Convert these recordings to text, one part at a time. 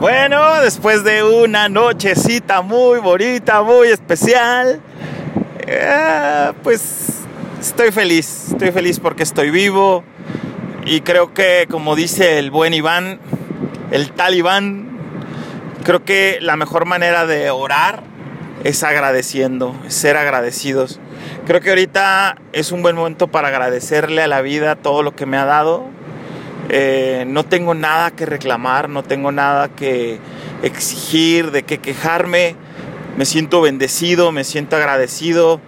Bueno, después de una nochecita muy bonita, muy especial, eh, pues estoy feliz, estoy feliz porque estoy vivo y creo que como dice el buen Iván, el tal Iván, creo que la mejor manera de orar es agradeciendo, ser agradecidos. Creo que ahorita es un buen momento para agradecerle a la vida todo lo que me ha dado, eh, no tengo nada que reclamar, no tengo nada que exigir, de qué quejarme. Me siento bendecido, me siento agradecido.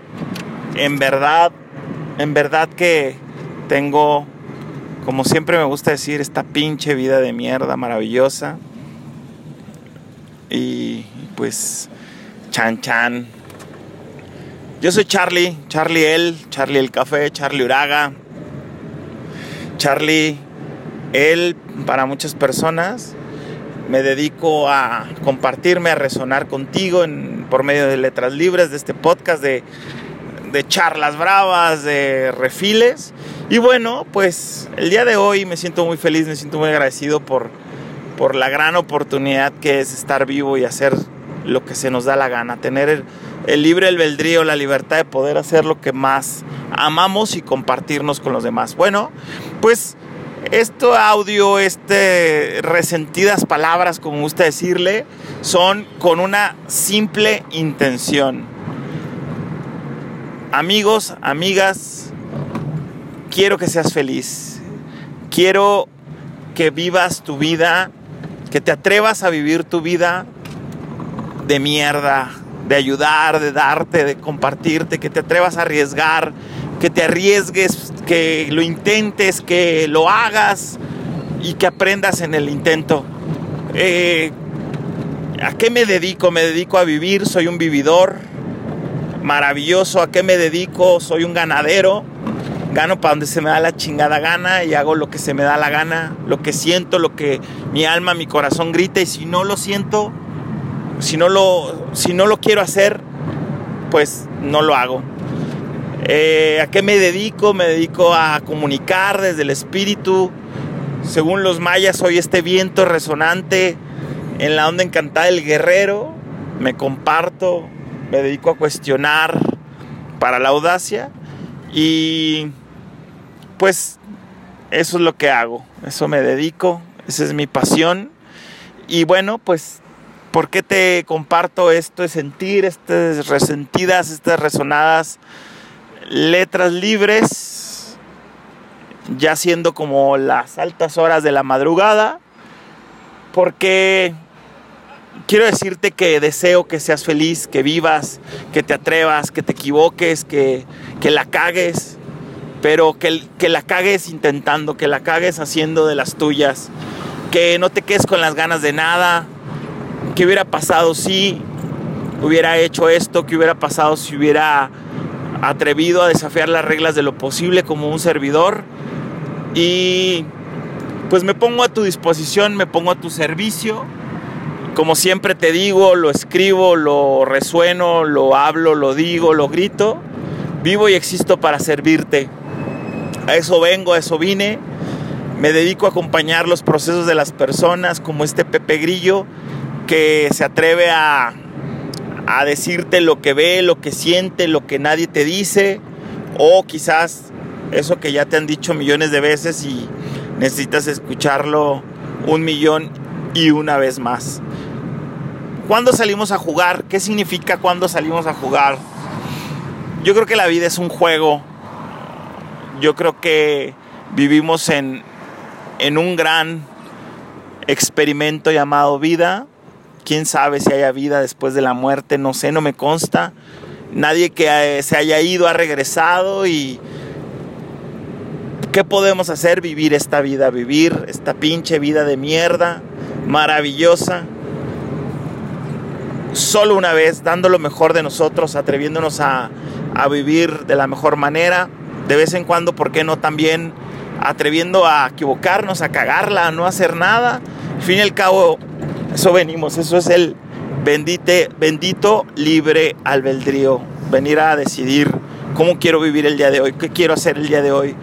En verdad, en verdad que tengo, como siempre me gusta decir, esta pinche vida de mierda maravillosa. Y pues, chan chan. Yo soy Charlie, Charlie El, Charlie el Café, Charlie Uraga. Charlie él, para muchas personas, me dedico a compartirme, a resonar contigo por medio de letras libres, de este podcast, de, charlas bravas, de refiles. Y bueno, pues el día de hoy me siento muy feliz, me siento muy agradecido por, por la gran oportunidad que es estar vivo y hacer lo que se nos da la gana, tener el, el libre albedrío, la libertad de poder hacer lo que más amamos y compartirnos con los demás. Bueno, pues esto audio, este resentidas palabras, como gusta decirle, son con una simple intención. Amigos, amigas, quiero que seas feliz. Quiero que vivas tu vida, que te atrevas a vivir tu vida de mierda, de ayudar, de darte, de compartirte, que te atrevas a arriesgar, que te arriesgues, que lo intentes, que lo hagas y que aprendas en el intento. Eh, ¿A qué me dedico? Me dedico a vivir, soy un vividor maravilloso. ¿A qué me dedico? Soy un ganadero. Gano para donde se me da la chingada gana y hago lo que se me da la gana, lo que siento, lo que mi alma, mi corazón grita y si no lo siento, si no lo, si no lo quiero hacer, pues no lo hago. Eh, ¿A qué me dedico? Me dedico a comunicar desde el espíritu. Según los mayas, soy este viento resonante en la onda encantada del guerrero. Me comparto, me dedico a cuestionar para la audacia. Y pues eso es lo que hago, eso me dedico, esa es mi pasión. Y bueno, pues, ¿por qué te comparto esto de sentir, estas resentidas, estas resonadas? Letras libres, ya siendo como las altas horas de la madrugada, porque quiero decirte que deseo que seas feliz, que vivas, que te atrevas, que te equivoques, que, la cagues, pero que, que la cagues intentando, que la cagues haciendo de las tuyas, que no te quedes con las ganas de nada, que hubiera pasado si hubiera hecho esto, que hubiera pasado si hubiera atrevido a desafiar las reglas de lo posible como un servidor y pues me pongo a tu disposición, me pongo a tu servicio. Como siempre te digo, lo escribo, lo resueno, lo hablo, lo digo, lo grito. Vivo y existo para servirte. A eso vengo, a eso vine. Me dedico a acompañar los procesos de las personas como este Pepe Grillo que se atreve a a decirte lo que ve, lo que siente, lo que nadie te dice, o quizás eso que ya te han dicho millones de veces y necesitas escucharlo un millón y una vez más. ¿Cuándo salimos a jugar? ¿Qué significa cuando salimos a jugar? Yo creo que la vida es un juego. Yo creo que vivimos en, en un gran experimento llamado vida quién sabe si haya vida después de la muerte, no sé, no me consta. Nadie que eh, se haya ido ha regresado y ¿qué podemos hacer? Vivir esta vida, vivir esta pinche vida de mierda, maravillosa. Solo una vez, dando lo mejor de nosotros, atreviéndonos a, a vivir de la mejor manera. De vez en cuando, ¿por qué no también atreviendo a equivocarnos, a cagarla, a no hacer nada? Al fin y al cabo, eso venimos, eso es el bendite, bendito libre albedrío. Venir a decidir cómo quiero vivir el día de hoy, qué quiero hacer el día de hoy,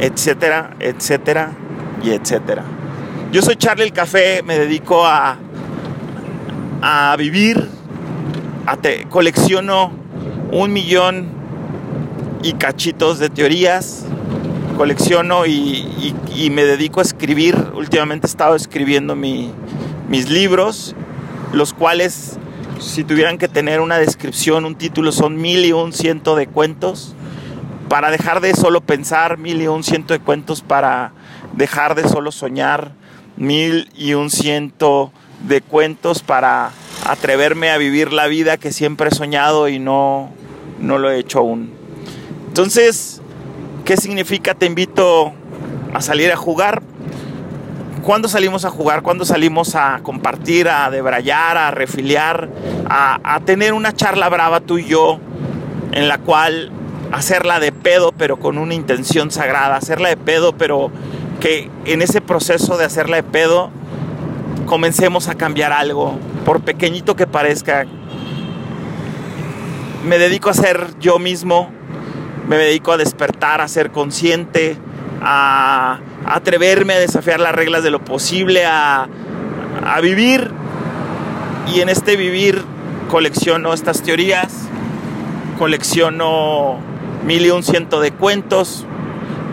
etcétera, etcétera y etcétera. Yo soy Charlie el Café, me dedico a, a vivir, colecciono un millón y cachitos de teorías, colecciono y, me dedico a escribir. Últimamente he estado escribiendo mis libros, los cuales, si tuvieran que tener una descripción, un título, son mil y un ciento de cuentos. Para dejar de solo pensar, mil y un ciento de cuentos para dejar de solo soñar, mil y un ciento de cuentos para atreverme a vivir la vida que siempre he soñado y no, no lo he hecho aún. Entonces, ¿qué significa te invito a salir a jugar? ¿Cuándo salimos a jugar? ¿Cuándo salimos a compartir, a debrayar, a refiliar, a, a tener una charla brava tú y yo en la cual hacerla de pedo pero con una intención sagrada, hacerla de pedo pero que en ese proceso de hacerla de pedo comencemos a cambiar algo, por pequeñito que parezca. Me dedico a ser yo mismo, me dedico a despertar, a ser consciente, a, atreverme a desafiar las reglas de lo posible, a, a vivir. Y en este vivir colecciono estas teorías, colecciono mil y un ciento de cuentos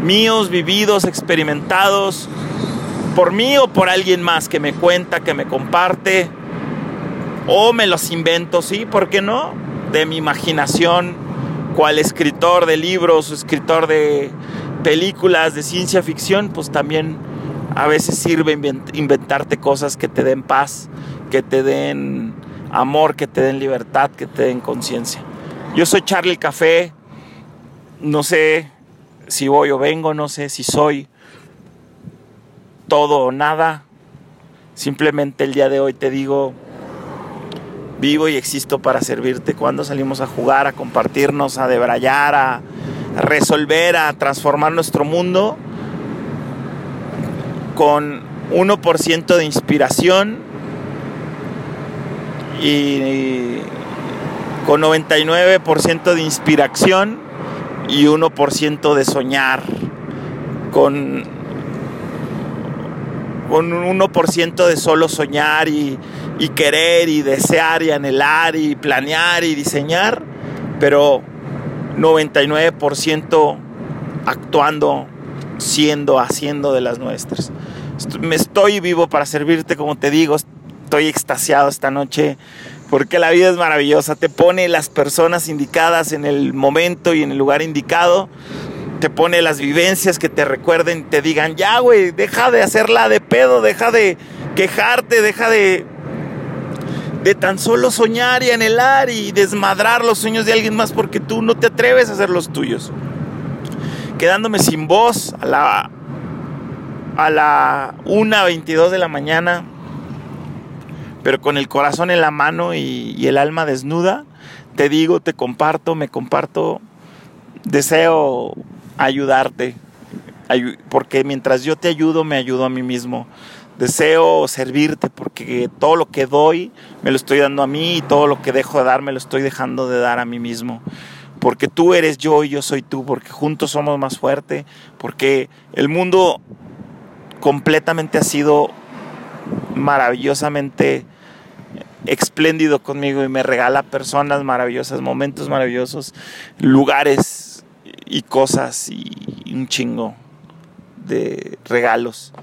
míos, vividos, experimentados, por mí o por alguien más que me cuenta, que me comparte, o me los invento, sí, ¿por qué no? De mi imaginación, cual escritor de libros, escritor de películas de ciencia ficción, pues también a veces sirve inventarte cosas que te den paz, que te den amor, que te den libertad, que te den conciencia. Yo soy Charlie Café, no sé si voy o vengo, no sé si soy todo o nada. Simplemente el día de hoy te digo, vivo y existo para servirte. Cuando salimos a jugar, a compartirnos, a debrayar, a resolver, a transformar nuestro mundo con 1% de inspiración y con 99% de inspiración y 1% de soñar, con con un 1% de solo soñar y, querer y desear y anhelar y planear y diseñar, pero 99% actuando, siendo, haciendo de las nuestras. Me estoy vivo para servirte, como te digo, estoy extasiado esta noche porque la vida es maravillosa, te pone las personas indicadas en el momento y en el lugar indicado. Te pone las vivencias que te recuerden, te digan, ya, güey, deja de hacerla de pedo, deja de quejarte, deja de, de tan solo soñar y anhelar y desmadrar los sueños de alguien más porque tú no te atreves a hacer los tuyos. Quedándome sin voz a la, a la 1.22 de la mañana, pero con el corazón en la mano y, y el alma desnuda, te digo, te comparto, me comparto, deseo ayudarte, porque mientras yo te ayudo, me ayudo a mí mismo. Deseo servirte porque todo lo que doy me lo estoy dando a mí y todo lo que dejo de dar me lo estoy dejando de dar a mí mismo. Porque tú eres yo y yo soy tú, porque juntos somos más fuertes, porque el mundo completamente ha sido maravillosamente espléndido conmigo y me regala personas maravillosas, momentos maravillosos, lugares y cosas y un chingo de regalos.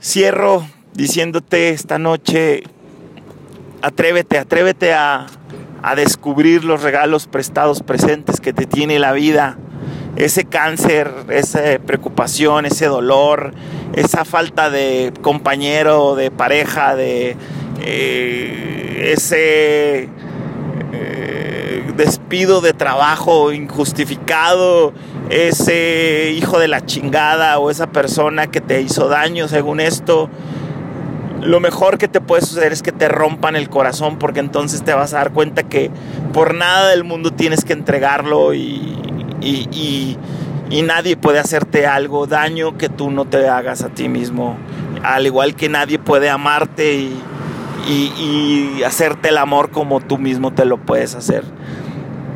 Cierro diciéndote esta noche, atrévete, atrévete a, a descubrir los regalos prestados presentes que te tiene la vida. Ese cáncer, esa preocupación, ese dolor, esa falta de compañero, de pareja, de eh, ese despido de trabajo injustificado, ese hijo de la chingada o esa persona que te hizo daño según esto, lo mejor que te puede suceder es que te rompan el corazón porque entonces te vas a dar cuenta que por nada del mundo tienes que entregarlo y, y, nadie puede hacerte algo daño que tú no te hagas a ti mismo. Al igual que nadie puede amarte y, hacerte el amor como tú mismo te lo puedes hacer.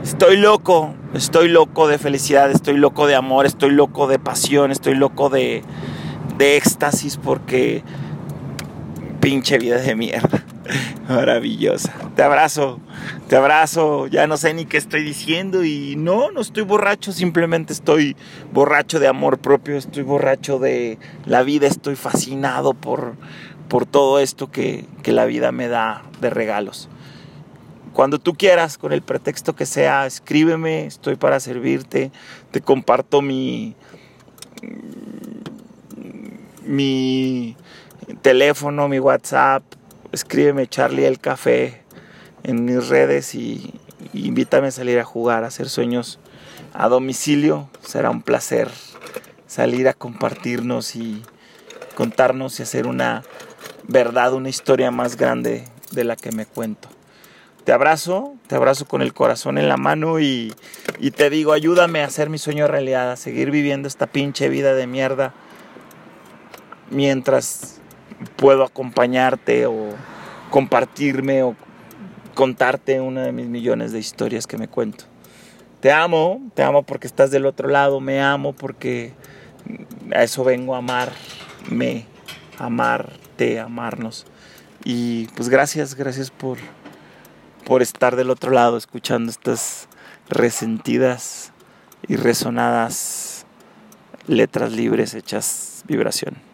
Estoy loco, estoy loco de felicidad, estoy loco de amor, estoy loco de pasión, estoy loco de, de éxtasis porque pinche vida de mierda. Maravillosa. Te abrazo, te abrazo. Ya no sé ni qué estoy diciendo y no, no estoy borracho, simplemente estoy borracho de amor propio, estoy borracho de la vida, estoy fascinado por, por todo esto que, que la vida me da de regalos. Cuando tú quieras, con el pretexto que sea, escríbeme, estoy para servirte, te comparto mi, mi teléfono, mi WhatsApp, escríbeme Charlie el Café en mis redes y, invítame a salir a jugar, a hacer sueños a domicilio. Será un placer salir a compartirnos y contarnos y hacer una verdad, una historia más grande de la que me cuento. Te abrazo, te abrazo con el corazón en la mano y, te digo, ayúdame a hacer mi sueño realidad, a seguir viviendo esta pinche vida de mierda mientras puedo acompañarte o compartirme o contarte una de mis millones de historias que me cuento. Te amo, te amo porque estás del otro lado, me amo porque a eso vengo a amarme, amarte, amarnos. Y pues gracias, gracias por, por estar del otro lado escuchando estas resentidas y resonadas letras libres hechas vibración.